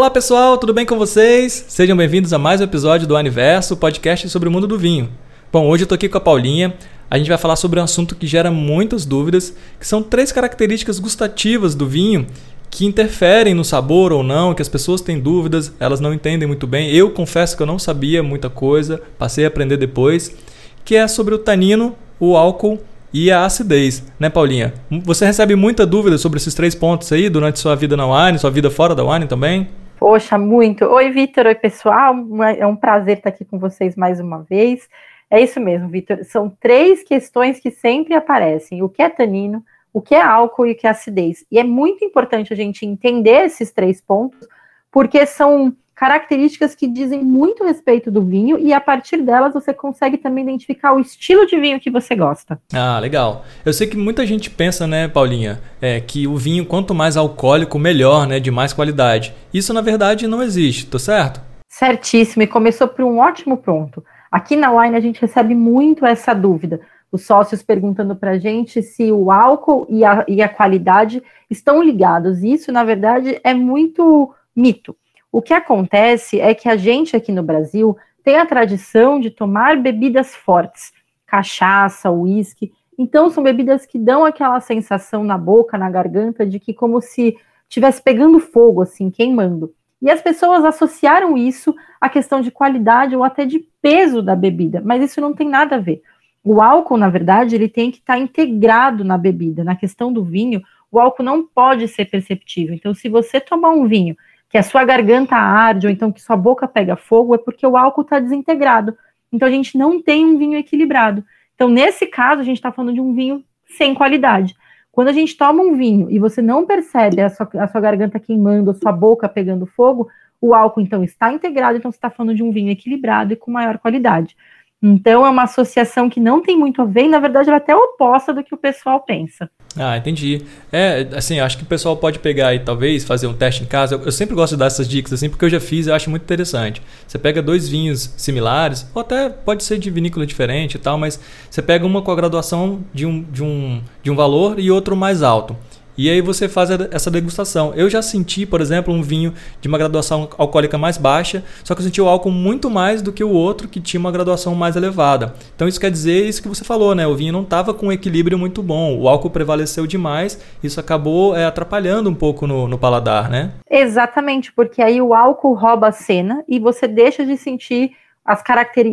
Olá pessoal, tudo bem com vocês? Sejam bem-vindos a mais um episódio do Aniverso, podcast sobre o mundo do vinho. Bom, hoje eu tô aqui com a Paulinha. A gente vai falar sobre um assunto que gera muitas dúvidas, que são três características gustativas do vinho que interferem no sabor ou não, que as pessoas têm dúvidas, elas não entendem muito bem. Eu confesso que eu não sabia muita coisa, passei a aprender depois, que é sobre o tanino, o álcool e a acidez, né, Paulinha? Você recebe muita dúvida sobre esses três pontos aí durante sua vida na wine, sua vida fora da wine também? Poxa, muito. Oi, Vitor, oi, pessoal. É um prazer estar aqui com vocês mais uma vez. É isso mesmo, Vitor. São três questões que sempre aparecem: o que é tanino, o que é álcool e o que é acidez. E é muito importante a gente entender esses três pontos, porque são características que dizem muito respeito do vinho e a partir delas você consegue também identificar o estilo de vinho que você gosta. Ah, legal. Eu sei que muita gente pensa, né, Paulinha, é, que o vinho quanto mais alcoólico melhor, né, de mais qualidade. Isso na verdade não existe, tô certo? Certíssimo. E começou por um ótimo ponto. Aqui na Wine a gente recebe muito essa dúvida. Os sócios perguntando para a gente se o álcool e a, e a qualidade estão ligados. Isso, na verdade, é muito mito. O que acontece é que a gente aqui no Brasil tem a tradição de tomar bebidas fortes, cachaça, uísque. Então, são bebidas que dão aquela sensação na boca, na garganta, de que como se estivesse pegando fogo, assim, queimando. E as pessoas associaram isso à questão de qualidade ou até de peso da bebida, mas isso não tem nada a ver. O álcool, na verdade, ele tem que estar integrado na bebida. Na questão do vinho, o álcool não pode ser perceptível. Então, se você tomar um vinho que a sua garganta arde ou então que sua boca pega fogo, é porque o álcool está desintegrado. Então a gente não tem um vinho equilibrado. Então, nesse caso, a gente está falando de um vinho sem qualidade. Quando a gente toma um vinho e você não percebe a sua, a sua garganta queimando, a sua boca pegando fogo, o álcool então está integrado, então você está falando de um vinho equilibrado e com maior qualidade. Então é uma associação que não tem muito a ver, e na verdade ela é até oposta do que o pessoal pensa. Ah, entendi. É, assim, acho que o pessoal pode pegar e talvez fazer um teste em casa. Eu, eu, sempre gosto de dar essas dicas assim, porque eu já fiz e eu acho muito interessante. Você pega dois vinhos similares, ou até pode ser de vinícola diferente e tal, mas você pega uma com a graduação de um, de um, de um valor e outro mais alto. E aí você faz essa degustação. Eu já senti, por exemplo, um vinho de uma graduação alcoólica mais baixa, só que eu senti o álcool muito mais do que o outro que tinha uma graduação mais elevada. Então isso quer dizer isso que você falou, né? O vinho não estava com um equilíbrio muito bom. O álcool prevaleceu demais, isso acabou é, atrapalhando um pouco no, no paladar, né? Exatamente, porque aí o álcool rouba a cena e você deixa de sentir as,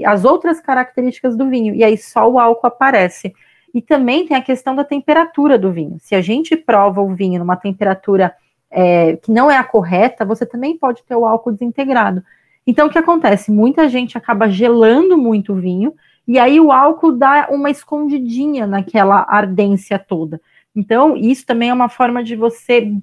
as outras características do vinho. E aí só o álcool aparece. E também tem a questão da temperatura do vinho. Se a gente prova o vinho numa temperatura é, que não é a correta, você também pode ter o álcool desintegrado. Então, o que acontece? Muita gente acaba gelando muito o vinho, e aí o álcool dá uma escondidinha naquela ardência toda. Então, isso também é uma forma de você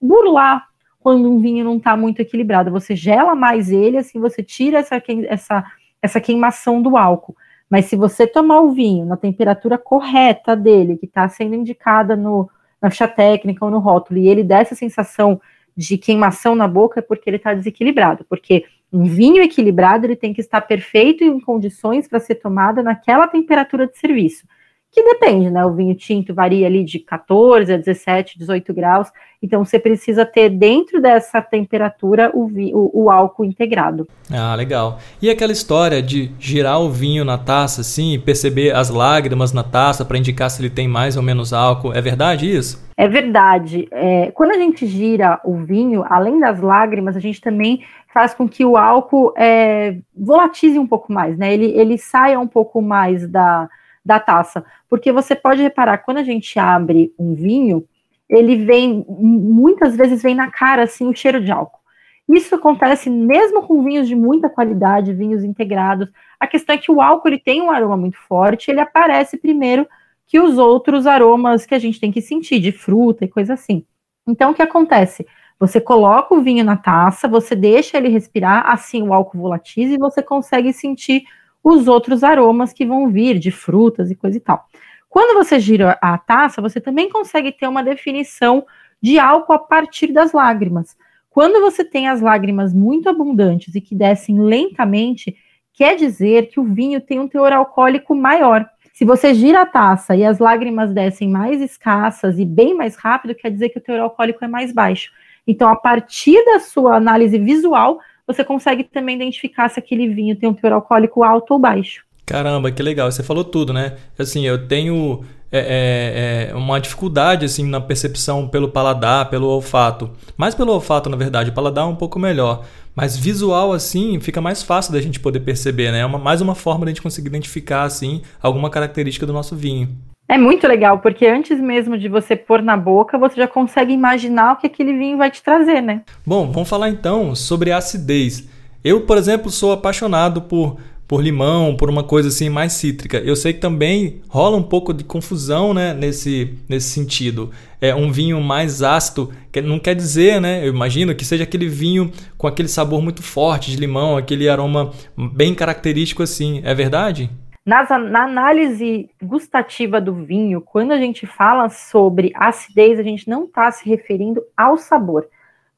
burlar quando um vinho não está muito equilibrado. Você gela mais ele, assim você tira essa, essa, essa queimação do álcool. Mas se você tomar o vinho na temperatura correta dele, que está sendo indicada no, na ficha técnica ou no rótulo, e ele dá essa sensação de queimação na boca, é porque ele está desequilibrado. Porque um vinho equilibrado ele tem que estar perfeito em condições para ser tomada naquela temperatura de serviço que depende, né? O vinho tinto varia ali de 14 a 17, 18 graus, então você precisa ter dentro dessa temperatura o, o, o, álcool integrado. Ah, legal. E aquela história de girar o vinho na taça assim e perceber as lágrimas na taça para indicar se ele tem mais ou menos álcool, é verdade isso? É verdade. É, quando a gente gira o vinho, além das lágrimas, a gente também faz com que o álcool é, volatize um pouco mais, né? Ele, ele saia um pouco mais da da taça. Porque você pode reparar, quando a gente abre um vinho, ele vem, muitas vezes vem na cara, assim, o cheiro de álcool. Isso acontece mesmo com vinhos de muita qualidade, vinhos integrados. A questão é que o álcool ele tem um aroma muito forte, ele aparece primeiro que os outros aromas que a gente tem que sentir, de fruta e coisa assim. Então, o que acontece? Você coloca o vinho na taça, você deixa ele respirar, assim o álcool volatiza e você consegue sentir os outros aromas que vão vir de frutas e coisa e tal. Quando você gira a taça, você também consegue ter uma definição de álcool a partir das lágrimas. Quando você tem as lágrimas muito abundantes e que descem lentamente, quer dizer que o vinho tem um teor alcoólico maior. Se você gira a taça e as lágrimas descem mais escassas e bem mais rápido, quer dizer que o teor alcoólico é mais baixo. Então, a partir da sua análise visual, você consegue também identificar se aquele vinho tem um teor alcoólico alto ou baixo. Caramba, que legal. Você falou tudo, né? Assim, eu tenho é, é, é, uma dificuldade assim na percepção pelo paladar, pelo olfato. Mais pelo olfato, na verdade. O paladar é um pouco melhor. Mas visual, assim, fica mais fácil da gente poder perceber, né? É uma, mais uma forma da gente conseguir identificar, assim, alguma característica do nosso vinho. É muito legal, porque antes mesmo de você pôr na boca, você já consegue imaginar o que aquele vinho vai te trazer, né? Bom, vamos falar então sobre acidez. Eu, por exemplo, sou apaixonado por por limão, por uma coisa assim mais cítrica. Eu sei que também rola um pouco de confusão, né, nesse, nesse sentido. É um vinho mais ácido, que não quer dizer, né, eu imagino que seja aquele vinho com aquele sabor muito forte de limão, aquele aroma bem característico assim. É verdade? Nas, na análise gustativa do vinho, quando a gente fala sobre acidez, a gente não está se referindo ao sabor.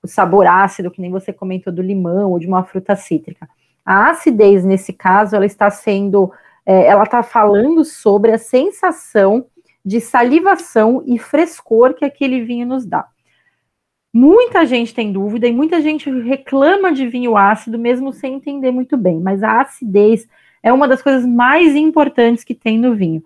O sabor ácido, que nem você comentou do limão ou de uma fruta cítrica. A acidez, nesse caso, ela está sendo, é, ela está falando sobre a sensação de salivação e frescor que aquele vinho nos dá. Muita gente tem dúvida e muita gente reclama de vinho ácido, mesmo sem entender muito bem, mas a acidez é uma das coisas mais importantes que tem no vinho,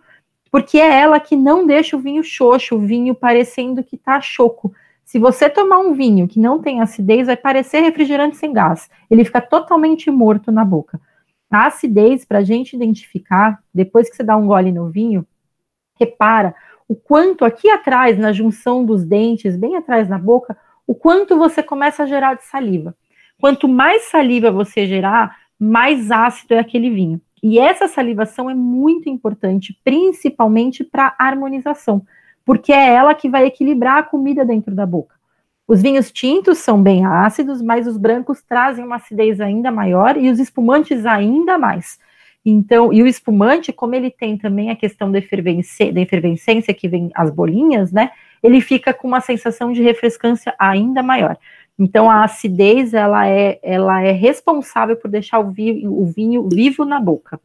porque é ela que não deixa o vinho xoxo, o vinho parecendo que está choco. Se você tomar um vinho que não tem acidez, vai parecer refrigerante sem gás. Ele fica totalmente morto na boca. A acidez, para a gente identificar, depois que você dá um gole no vinho, repara o quanto aqui atrás, na junção dos dentes, bem atrás na boca, o quanto você começa a gerar de saliva. Quanto mais saliva você gerar, mais ácido é aquele vinho. E essa salivação é muito importante, principalmente para harmonização porque é ela que vai equilibrar a comida dentro da boca. Os vinhos tintos são bem ácidos, mas os brancos trazem uma acidez ainda maior e os espumantes ainda mais. Então, e o espumante, como ele tem também a questão da efervescência, da efervescência que vem as bolinhas, né? Ele fica com uma sensação de refrescância ainda maior. Então, a acidez ela é, ela é responsável por deixar o vinho, o vinho vivo na boca.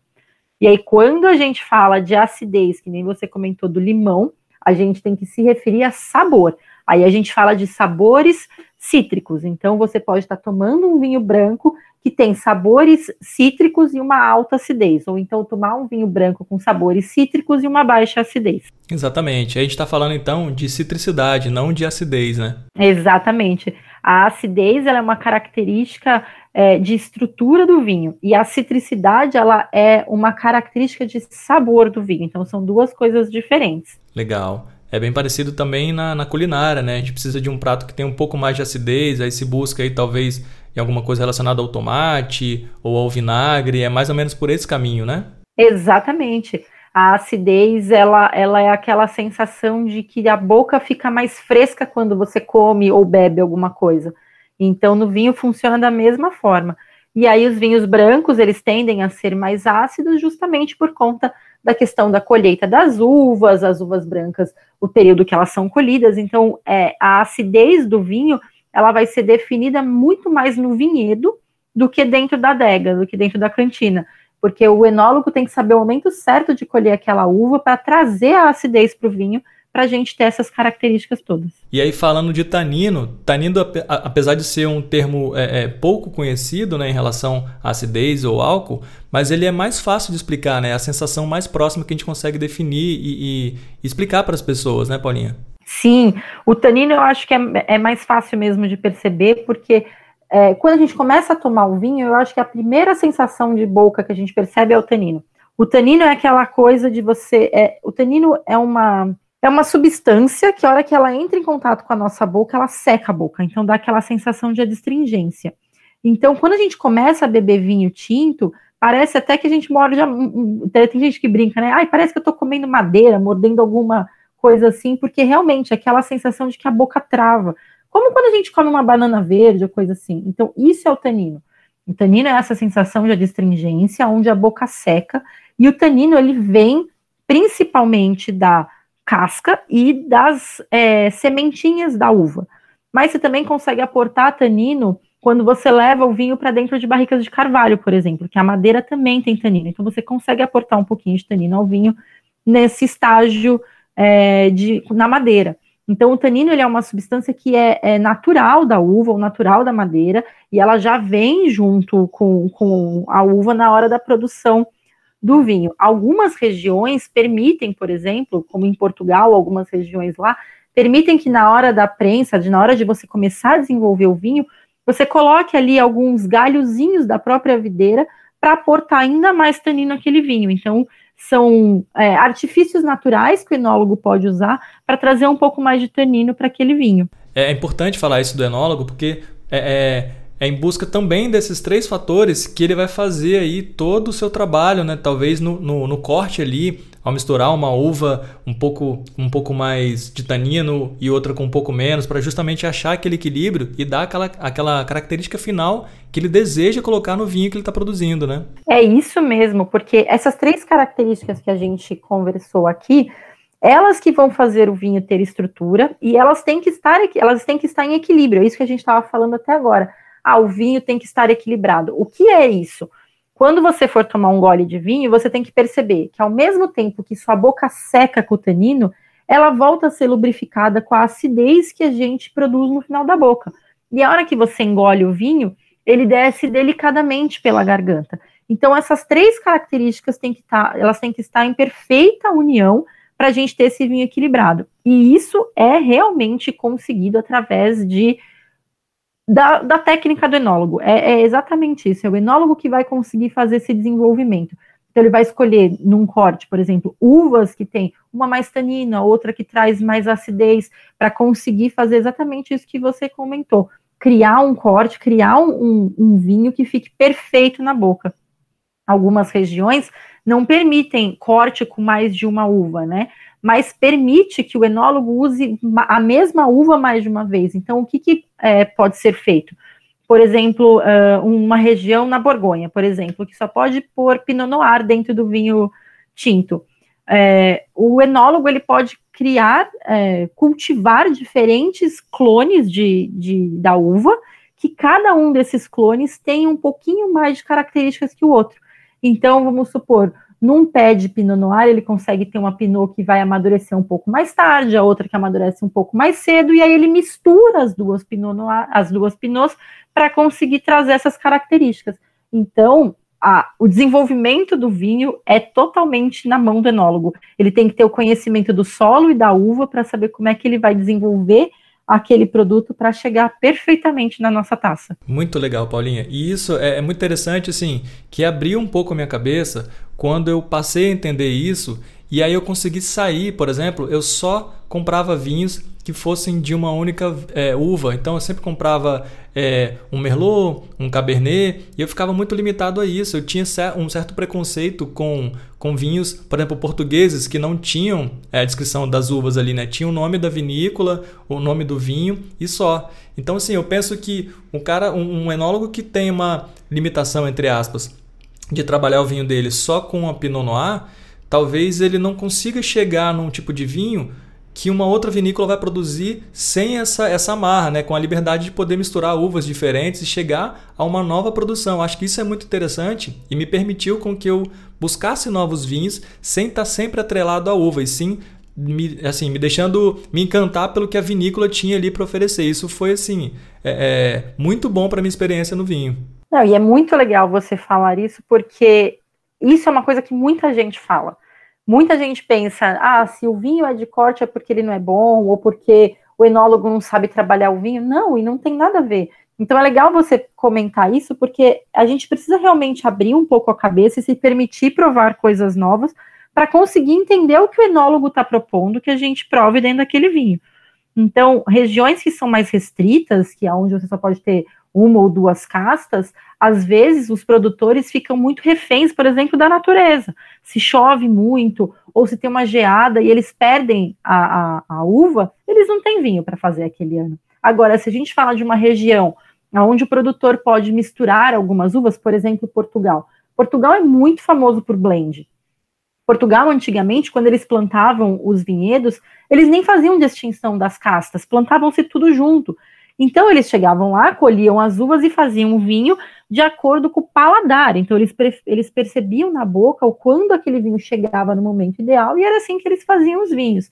E aí, quando a gente fala de acidez, que nem você comentou do limão, a gente tem que se referir a sabor. Aí a gente fala de sabores cítricos. Então você pode estar tomando um vinho branco que tem sabores cítricos e uma alta acidez, ou então tomar um vinho branco com sabores cítricos e uma baixa acidez. Exatamente. A gente está falando então de citricidade, não de acidez, né? Exatamente. A acidez é uma característica é, de estrutura do vinho e a citricidade ela é uma característica de sabor do vinho. Então são duas coisas diferentes. Legal. É bem parecido também na, na, culinária, né? A gente precisa de um prato que tem um pouco mais de acidez, aí se busca aí talvez em alguma coisa relacionada ao tomate ou ao vinagre, é mais ou menos por esse caminho, né? Exatamente. A acidez, ela, ela é aquela sensação de que a boca fica mais fresca quando você come ou bebe alguma coisa. Então, no vinho funciona da mesma forma. E aí, os vinhos brancos, eles tendem a ser mais ácidos justamente por conta da questão da colheita das uvas, as uvas brancas, o período que elas são colhidas. Então, é, a acidez do vinho, ela vai ser definida muito mais no vinhedo do que dentro da adega, do que dentro da cantina. Porque o enólogo tem que saber o momento certo de colher aquela uva para trazer a acidez para o vinho para a gente ter essas características todas. E aí, falando de tanino, tanino, apesar de ser um termo é, é, pouco conhecido né, em relação à acidez ou álcool, mas ele é mais fácil de explicar, né? A sensação mais próxima que a gente consegue definir e, e explicar para as pessoas, né, Paulinha? Sim, o tanino eu acho que é, é mais fácil mesmo de perceber, porque é, quando a gente começa a tomar o vinho, eu acho que a primeira sensação de boca que a gente percebe é o tanino. O tanino é aquela coisa de você. É, o tanino é uma é uma substância que, a hora que ela entra em contato com a nossa boca, ela seca a boca, então dá aquela sensação de adstringência. Então, quando a gente começa a beber vinho tinto, parece até que a gente morde. Tem gente que brinca, né? Ai, parece que eu tô comendo madeira, mordendo alguma coisa assim, porque realmente aquela sensação de que a boca trava. Como quando a gente come uma banana verde ou coisa assim. Então, isso é o tanino. O tanino é essa sensação de adstringência, onde a boca seca, e o tanino ele vem principalmente da casca e das é, sementinhas da uva. Mas você também consegue aportar tanino quando você leva o vinho para dentro de barricas de carvalho, por exemplo, que a madeira também tem tanino. Então você consegue aportar um pouquinho de tanino ao vinho nesse estágio é, de, na madeira. Então, o tanino ele é uma substância que é, é, natural da uva ou natural da madeira, e ela já vem junto com, com a uva na hora da produção do vinho. Algumas regiões permitem, por exemplo, como em Portugal, algumas regiões lá, permitem que na hora da prensa, de, na hora de você começar a desenvolver o vinho, você coloque ali alguns galhozinhos da própria videira para aportar ainda mais tanino naquele vinho. Então, são é, artifícios naturais que o enólogo pode usar para trazer um pouco mais de tanino para aquele vinho. É importante falar isso do enólogo porque é, é, é, em busca também desses três fatores que ele vai fazer aí todo o seu trabalho, né? Talvez no, no, no corte ali, ao misturar uma uva um pouco, um pouco mais de tanino e outra com um pouco menos, para justamente achar aquele equilíbrio e dar aquela, aquela característica final que ele deseja colocar no vinho que ele está produzindo, né? É isso mesmo, porque essas três características que a gente conversou aqui, elas que vão fazer o vinho ter estrutura e elas têm que estar, elas têm que estar em equilíbrio. É isso que a gente estava falando até agora. Ah, o vinho tem que estar equilibrado. O que é isso? Quando você for tomar um gole de vinho, você tem que perceber que ao mesmo tempo que sua boca seca com o tanino, ela volta a ser lubrificada com a acidez que a gente produz no final da boca. E a hora que você engole o vinho, ele desce delicadamente pela garganta. Então essas três características têm que estar, tá, elas têm que estar em perfeita união para a gente ter esse vinho equilibrado. E isso é realmente conseguido através de da, da técnica do enólogo. É, é, exatamente isso. É o enólogo que vai conseguir fazer esse desenvolvimento. Então, ele vai escolher num corte, por exemplo, uvas que tem uma mais tanina, outra que traz mais acidez, para conseguir fazer exatamente isso que você comentou. Criar um corte, criar um, um, vinho que fique perfeito na boca. Algumas regiões não permitem corte com mais de uma uva, né? mas permite que o enólogo use a mesma uva mais de uma vez. Então, o que, que é, pode ser feito? Por exemplo, uh, uma região na Borgonha, por exemplo, que só pode pôr Pinot Noir dentro do vinho tinto. É, o enólogo ele pode criar, é, cultivar diferentes clones de, de, da uva, que cada um desses clones tem um pouquinho mais de características que o outro. Então, vamos supor, num pé de Pinot Noir, ele consegue ter uma Pinot que vai amadurecer um pouco mais tarde, a outra que amadurece um pouco mais cedo, e aí ele mistura as duas Pinot Noir, as duas Pinots para conseguir trazer essas características. Então, a, o desenvolvimento do vinho é totalmente na mão do enólogo. Ele tem que ter o conhecimento do solo e da uva para saber como é que ele vai desenvolver aquele produto para chegar perfeitamente na nossa taça. Muito legal, Paulinha. E isso é, é, muito interessante, assim, que abriu um pouco a minha cabeça quando eu passei a entender isso e aí eu consegui sair, por exemplo, eu só comprava vinhos que fossem de uma única é, uva. Então eu sempre comprava é, um Merlot, um Cabernet, e eu ficava muito limitado a isso. Eu tinha um certo preconceito com, com vinhos, por exemplo, portugueses, que não tinham é, a descrição das uvas ali, né? Tinha o nome da vinícola, o nome do vinho e só. Então, assim, eu penso que um cara, um, um enólogo que tem uma limitação, entre aspas, de trabalhar o vinho dele só com a Pinot Noir talvez ele não consiga chegar num tipo de vinho que uma outra vinícola vai produzir sem essa, essa amarra, né? com a liberdade de poder misturar uvas diferentes e chegar a uma nova produção. Acho que isso é muito interessante e me permitiu com que eu buscasse novos vinhos sem estar sempre atrelado à uva, e sim me, assim, me deixando me encantar pelo que a vinícola tinha ali para oferecer. Isso foi assim é, é muito bom para minha experiência no vinho. Não, e é muito legal você falar isso porque isso é uma coisa que muita gente fala. Muita gente pensa, ah, se o vinho é de corte é porque ele não é bom, ou porque o enólogo não sabe trabalhar o vinho. Não, e não tem nada a ver. Então é legal você comentar isso, porque a gente precisa realmente abrir um pouco a cabeça e se permitir provar coisas novas para conseguir entender o que o enólogo está propondo que a gente prove dentro daquele vinho. Então, regiões que são mais restritas, que é onde você só pode ter uma ou duas castas, às vezes os produtores ficam muito reféns, por exemplo, da natureza. Se chove muito, ou se tem uma geada e eles perdem a, a, a uva, eles não têm vinho para fazer aquele ano. Agora, se a gente fala de uma região onde o produtor pode misturar algumas uvas, por exemplo, Portugal. Portugal é muito famoso por blend. Portugal, antigamente, quando eles plantavam os vinhedos, eles nem faziam distinção das castas, plantavam-se tudo junto. Então eles chegavam lá, colhiam as uvas e faziam o vinho de acordo com o paladar. Então eles, eles percebiam na boca o quando aquele vinho chegava no momento ideal e era assim que eles faziam os vinhos.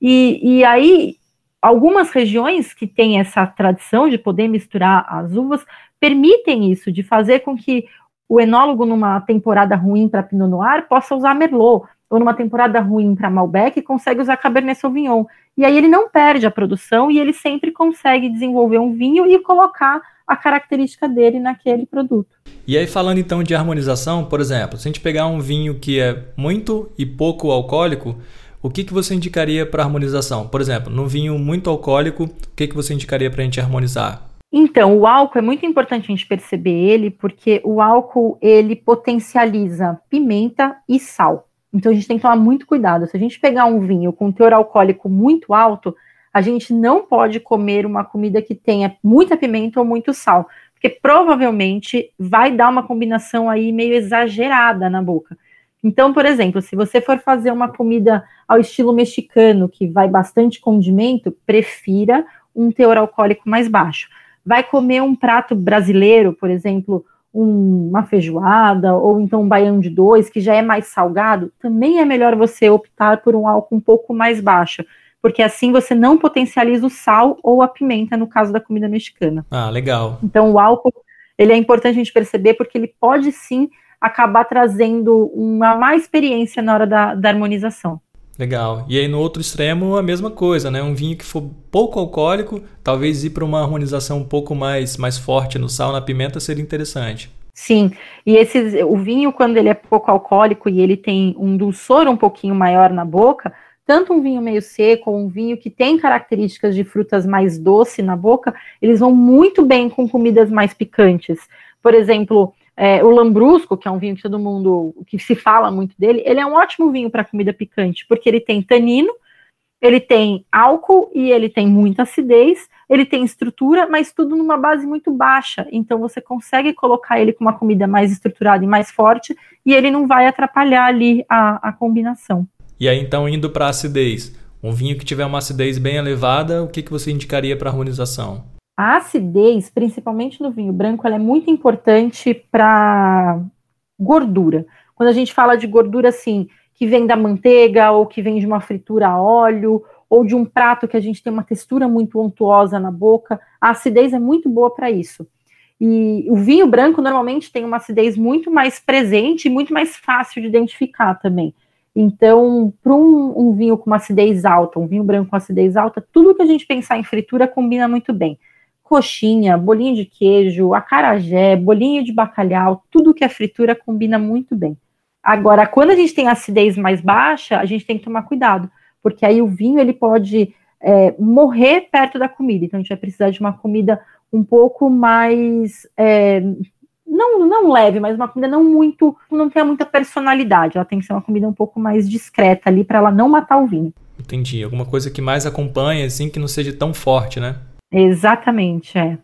E, e aí algumas regiões que têm essa tradição de poder misturar as uvas permitem isso, de fazer com que o enólogo, numa temporada ruim para Pinot Noir, possa usar Merlot, ou numa temporada ruim para Malbec, consegue usar Cabernet Sauvignon. E aí ele não perde a produção e ele sempre consegue desenvolver um vinho e colocar a característica dele naquele produto. E aí, falando então de harmonização, por exemplo, se a gente pegar um vinho que é muito e pouco alcoólico, o que, que você indicaria para harmonização? Por exemplo, num vinho muito alcoólico, o que, que você indicaria para a gente harmonizar? Então, o álcool é muito importante a gente perceber ele, porque o álcool ele potencializa pimenta e sal. Então a gente tem que tomar muito cuidado. Se a gente pegar um vinho com teor alcoólico muito alto, a gente não pode comer uma comida que tenha muita pimenta ou muito sal, porque provavelmente vai dar uma combinação aí meio exagerada na boca. Então, por exemplo, se você for fazer uma comida ao estilo mexicano, que vai bastante condimento, prefira um teor alcoólico mais baixo. Vai comer um prato brasileiro, por exemplo, um, uma feijoada ou então um baião de dois, que já é mais salgado, também é melhor você optar por um álcool um pouco mais baixo porque assim você não potencializa o sal ou a pimenta no caso da comida mexicana. Ah, legal. Então o álcool, ele é importante a gente perceber porque ele pode sim acabar trazendo uma má experiência na hora da, da harmonização. Legal. E aí no outro extremo a mesma coisa, né? Um vinho que for pouco alcoólico, talvez ir para uma harmonização um pouco mais mais forte no sal, na pimenta seria interessante. Sim, e esse, o vinho, quando ele é pouco alcoólico e ele tem um dulçor um pouquinho maior na boca, tanto um vinho meio seco um vinho que tem características de frutas mais doce na boca, eles vão muito bem com comidas mais picantes. Por exemplo, é, o Lambrusco, que é um vinho que todo mundo, que se fala muito dele, ele é um ótimo vinho para comida picante, porque ele tem tanino, ele tem álcool e ele tem muita acidez, ele tem estrutura, mas tudo numa base muito baixa. Então você consegue colocar ele com uma comida mais estruturada e mais forte, e ele não vai atrapalhar ali a, a combinação. E aí, então, indo para acidez. Um vinho que tiver uma acidez bem elevada, o que, que você indicaria para harmonização? A acidez, principalmente no vinho branco, ela é muito importante para gordura. Quando a gente fala de gordura, assim, que vem da manteiga, ou que vem de uma fritura a óleo, ou de um prato que a gente tem uma textura muito untuosa na boca, a acidez é muito boa para isso. E o vinho branco normalmente tem uma acidez muito mais presente e muito mais fácil de identificar também. Então, para um, um, vinho com uma acidez alta, um vinho branco com acidez alta, tudo que a gente pensar em fritura combina muito bem. Coxinha, bolinho de queijo, acarajé, bolinho de bacalhau, tudo que é fritura combina muito bem. Agora, quando a gente tem acidez mais baixa, a gente tem que tomar cuidado, porque aí o vinho ele pode é, morrer perto da comida. Então, a gente vai precisar de uma comida um pouco mais é, não, não leve, mas uma comida não muito, não tenha muita personalidade. Ela tem que ser uma comida um pouco mais discreta ali para ela não matar o vinho. Entendi. Alguma coisa que mais acompanhe, assim, que não seja tão forte, né? Exatamente, é.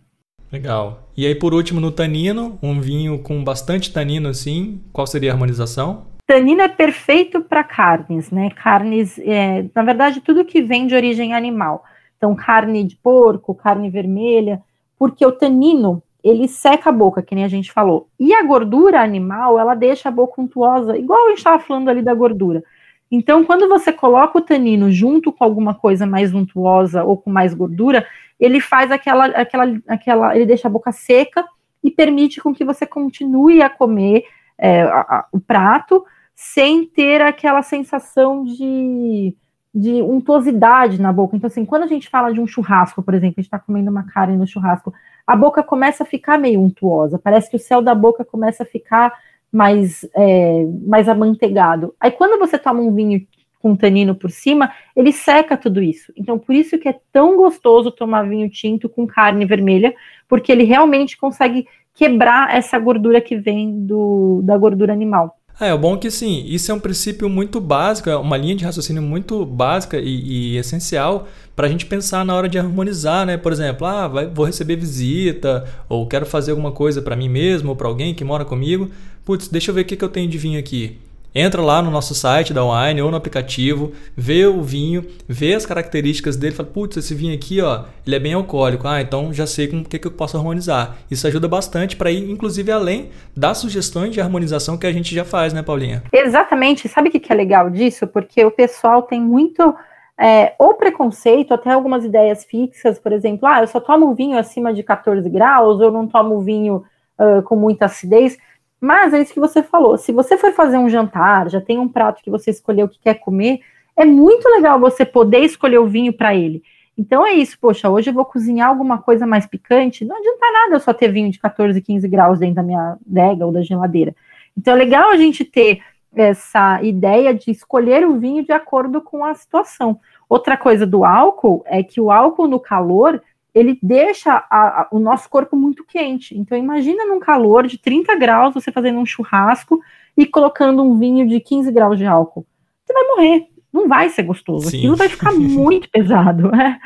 Legal. E aí, por último, no tanino, um vinho com bastante tanino, assim, qual seria a harmonização? Tanino é perfeito para carnes, né? Carnes, é, na verdade, tudo que vem de origem animal. Então, carne de porco, carne vermelha, porque o tanino ele seca a boca, que nem a gente falou. E a gordura animal, ela deixa a boca untuosa, igual a gente estava falando ali da gordura. Então, quando você coloca o tanino junto com alguma coisa mais untuosa ou com mais gordura, ele faz aquela, aquela, aquela, ele deixa a boca seca e permite com que você continue a comer é, a, a, o prato sem ter aquela sensação de, de untuosidade na boca. Então, assim, quando a gente fala de um churrasco, por exemplo, a gente está comendo uma carne no churrasco, a boca começa a ficar meio untuosa, parece que o céu da boca começa a ficar mais, é, mais amanteigado. Aí quando você toma um vinho com tanino por cima, ele seca tudo isso. Então, por isso que é tão gostoso tomar vinho tinto com carne vermelha, porque ele realmente consegue quebrar essa gordura que vem do, da gordura animal. É, o bom é que sim, isso é um princípio muito básico, é uma linha de raciocínio muito básica e, e essencial para a gente pensar na hora de harmonizar, né? Por exemplo, ah, vai, vou receber visita, ou quero fazer alguma coisa para mim mesmo ou para alguém que mora comigo. Putz, deixa eu ver o que, que eu tenho de vinho aqui. Entra lá no nosso site da Wine ou no aplicativo, vê o vinho, vê as características dele, fala, putz, esse vinho aqui, ó, ele é bem alcoólico. Ah, então já sei com o que, que eu posso harmonizar. Isso ajuda bastante para ir, inclusive, além das sugestões de harmonização que a gente já faz, né, Paulinha? Exatamente. Sabe o que, que é legal disso? Porque o pessoal tem muito é, ou preconceito, até algumas ideias fixas, por exemplo, ah, eu só tomo vinho acima de 14 graus, eu não tomo vinho uh, com muita acidez. Mas é isso que você falou. Se você for fazer um jantar, já tem um prato que você escolheu que quer comer, é muito legal você poder escolher o vinho para ele. Então é isso, poxa, hoje eu vou cozinhar alguma coisa mais picante, não adianta nada eu só ter vinho de 14, 15 graus dentro da minha adega ou da geladeira. Então é legal a gente ter essa ideia de escolher o vinho de acordo com a situação. Outra coisa do álcool é que o álcool no calor, ele deixa a, a, o nosso corpo muito quente. Então imagina num calor de 30 graus, você fazendo um churrasco e colocando um vinho de 15 graus de álcool. Você vai morrer, não vai ser gostoso. Sim. Aquilo vai ficar muito pesado. Né?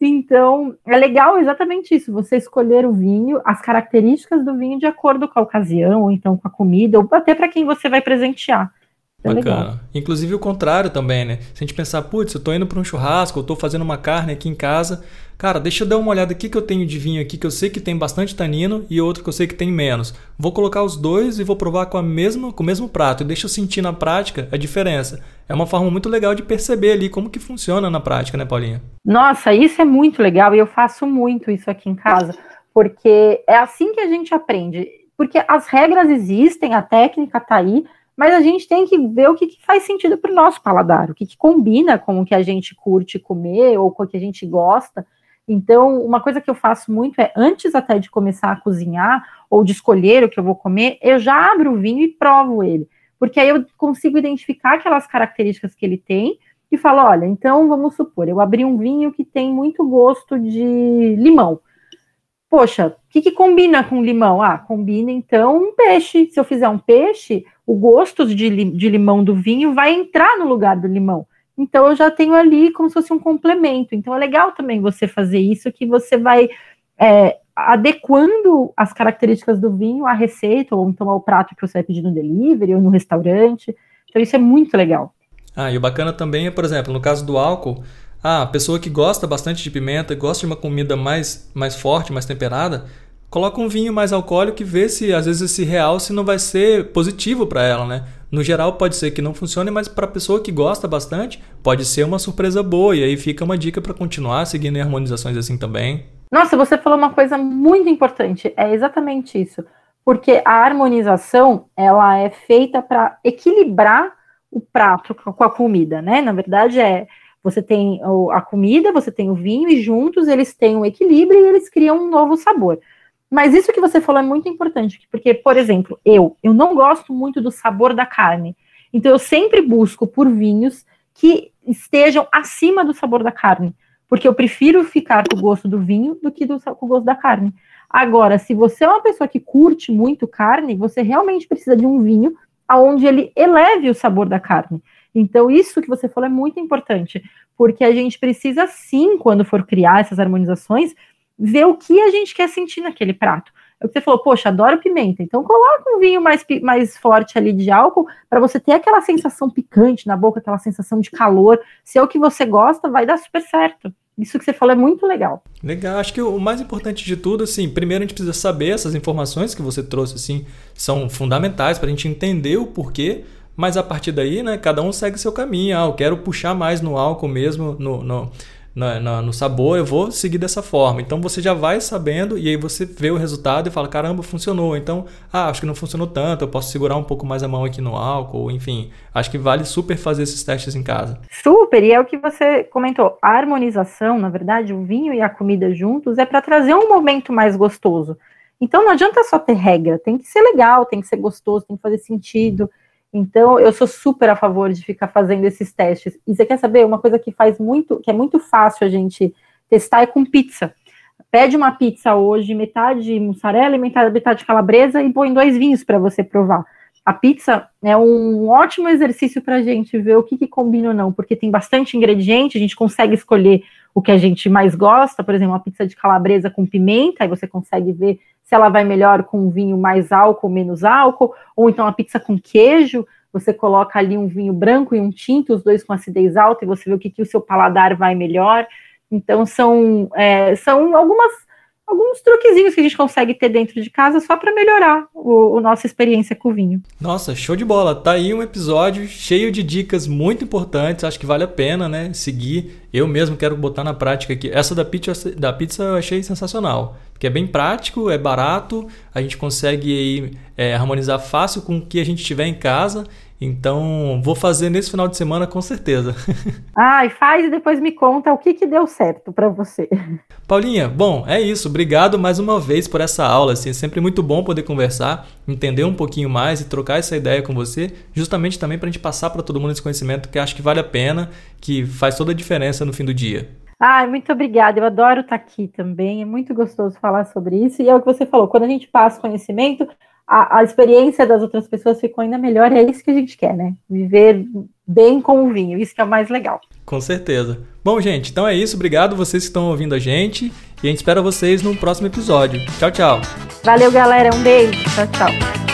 Então, é legal exatamente isso, você escolher o vinho, as características do vinho de acordo com a ocasião, ou então com a comida, ou até para quem você vai presentear. É Bacana. Legal. Inclusive o contrário também, né? Se a gente pensar, putz, eu tô indo para um churrasco, eu tô fazendo uma carne aqui em casa, cara, deixa eu dar uma olhada aqui que eu tenho de vinho aqui que eu sei que tem bastante tanino e outro que eu sei que tem menos. Vou colocar os dois e vou provar com a mesma, com o mesmo prato e deixa eu sentir na prática a diferença. É uma forma muito legal de perceber ali como que funciona na prática, né, Paulinha? Nossa, isso é muito legal e eu faço muito isso aqui em casa, porque é assim que a gente aprende. Porque as regras existem, a técnica tá aí, mas a gente tem que ver o que, que faz sentido para o nosso paladar, o que, que combina com o que a gente curte comer ou com o que a gente gosta. Então, uma coisa que eu faço muito é, antes até de começar a cozinhar ou de escolher o que eu vou comer, eu já abro o vinho e provo ele. Porque aí eu consigo identificar aquelas características que ele tem e falo: olha, então vamos supor, eu abri um vinho que tem muito gosto de limão. Poxa, o que, que combina com limão? Ah, combina então um peixe. Se eu fizer um peixe, o gosto de, de limão do vinho vai entrar no lugar do limão. Então eu já tenho ali como se fosse um complemento. Então é legal também você fazer isso, que você vai é, adequando as características do vinho à receita, ou então ao prato que você vai pedir no delivery ou no restaurante. Então isso é muito legal. Ah, e o bacana também é, por exemplo, no caso do álcool, ah, a pessoa que gosta bastante de pimenta, gosta de uma comida mais, mais forte, mais temperada, coloca um vinho mais alcoólico e vê se às vezes esse realce não vai ser positivo para ela, né? No geral pode ser que não funcione, mas para a pessoa que gosta bastante, pode ser uma surpresa boa e aí fica uma dica para continuar seguindo em harmonizações assim também. Nossa, você falou uma coisa muito importante, é exatamente isso. Porque a harmonização, ela é feita para equilibrar o prato com a comida, né? Na verdade é você tem a comida, você tem o vinho e juntos eles têm um equilíbrio e eles criam um novo sabor. Mas isso que você falou é muito importante, porque, por exemplo, eu, eu não gosto muito do sabor da carne. Então eu sempre busco por vinhos que estejam acima do sabor da carne, porque eu prefiro ficar com o gosto do vinho do que do, com o gosto da carne. Agora, se você é uma pessoa que curte muito carne, você realmente precisa de um vinho aonde ele eleve o sabor da carne. Então, isso que você falou é muito importante, porque a gente precisa sim, quando for criar essas harmonizações, ver o que a gente quer sentir naquele prato. É o que você falou, poxa, adoro pimenta. Então coloca um vinho mais, mais forte ali de álcool para você ter aquela sensação picante na boca, aquela sensação de calor. Se é o que você gosta, vai dar super certo. Isso que você falou é muito legal. Legal. Acho que o mais importante de tudo, assim, primeiro a gente precisa saber essas informações que você trouxe, assim, são fundamentais para a gente entender o porquê. Mas a partir daí, né, cada um segue seu caminho. Ah, eu quero puxar mais no álcool mesmo, no, no na, no sabor, eu vou seguir dessa forma. Então você já vai sabendo e aí você vê o resultado e fala: caramba, funcionou. Então, ah, acho que não funcionou tanto, eu posso segurar um pouco mais a mão aqui no álcool, enfim. Acho que vale super fazer esses testes em casa. Super, e é o que você comentou: a harmonização, na verdade, o vinho e a comida juntos é para trazer um momento mais gostoso. Então não adianta só ter regra, tem que ser legal, tem que ser gostoso, tem que fazer sentido. Então, eu sou super a favor de ficar fazendo esses testes. E você quer saber uma coisa que faz muito, que é muito fácil a gente testar é com pizza. Pede uma pizza hoje, metade mussarela e metade, metade calabresa e põe dois vinhos para você provar. A pizza é um ótimo exercício para a gente ver o que, que combina ou não, porque tem bastante ingrediente, a gente consegue escolher o que a gente mais gosta, por exemplo, uma pizza de calabresa com pimenta, aí você consegue ver se ela vai melhor com um vinho mais álcool, menos álcool, ou então a pizza com queijo, você coloca ali um vinho branco e um tinto, os dois com acidez alta, e você vê o que, que o seu paladar vai melhor. Então, são, é, são algumas, alguns truquezinhos que a gente consegue ter dentro de casa só para melhorar o, o, nossa experiência com o vinho. Nossa, show de bola! Tá aí um episódio cheio de dicas muito importantes. Acho que vale a pena, né? Seguir. Eu mesmo quero botar na prática aqui. Essa da pizza, da pizza eu achei sensacional, porque é bem prático, é barato, a gente consegue aí, é, harmonizar fácil com o que a gente tiver em casa então, vou fazer nesse final de semana com certeza. Ah, e faz e depois me conta o que, que deu certo para você. Paulinha, bom, é isso. Obrigado mais uma vez por essa aula. Assim, é sempre muito bom poder conversar, entender um pouquinho mais e trocar essa ideia com você, justamente também para a gente passar para todo mundo esse conhecimento que acho que vale a pena, que faz toda a diferença no fim do dia. Ah, muito obrigada. Eu adoro estar aqui também. É muito gostoso falar sobre isso. E é o que você falou, quando a gente passa conhecimento, a, a, experiência das outras pessoas ficou ainda melhor, é isso que a gente quer, né? Viver bem com o vinho, isso que é o mais legal. Com certeza. Bom, gente, então é isso. Obrigado vocês que estão ouvindo a gente e a gente espera vocês no próximo episódio. Tchau, tchau. Valeu, galera. Um beijo. Tchau, tchau.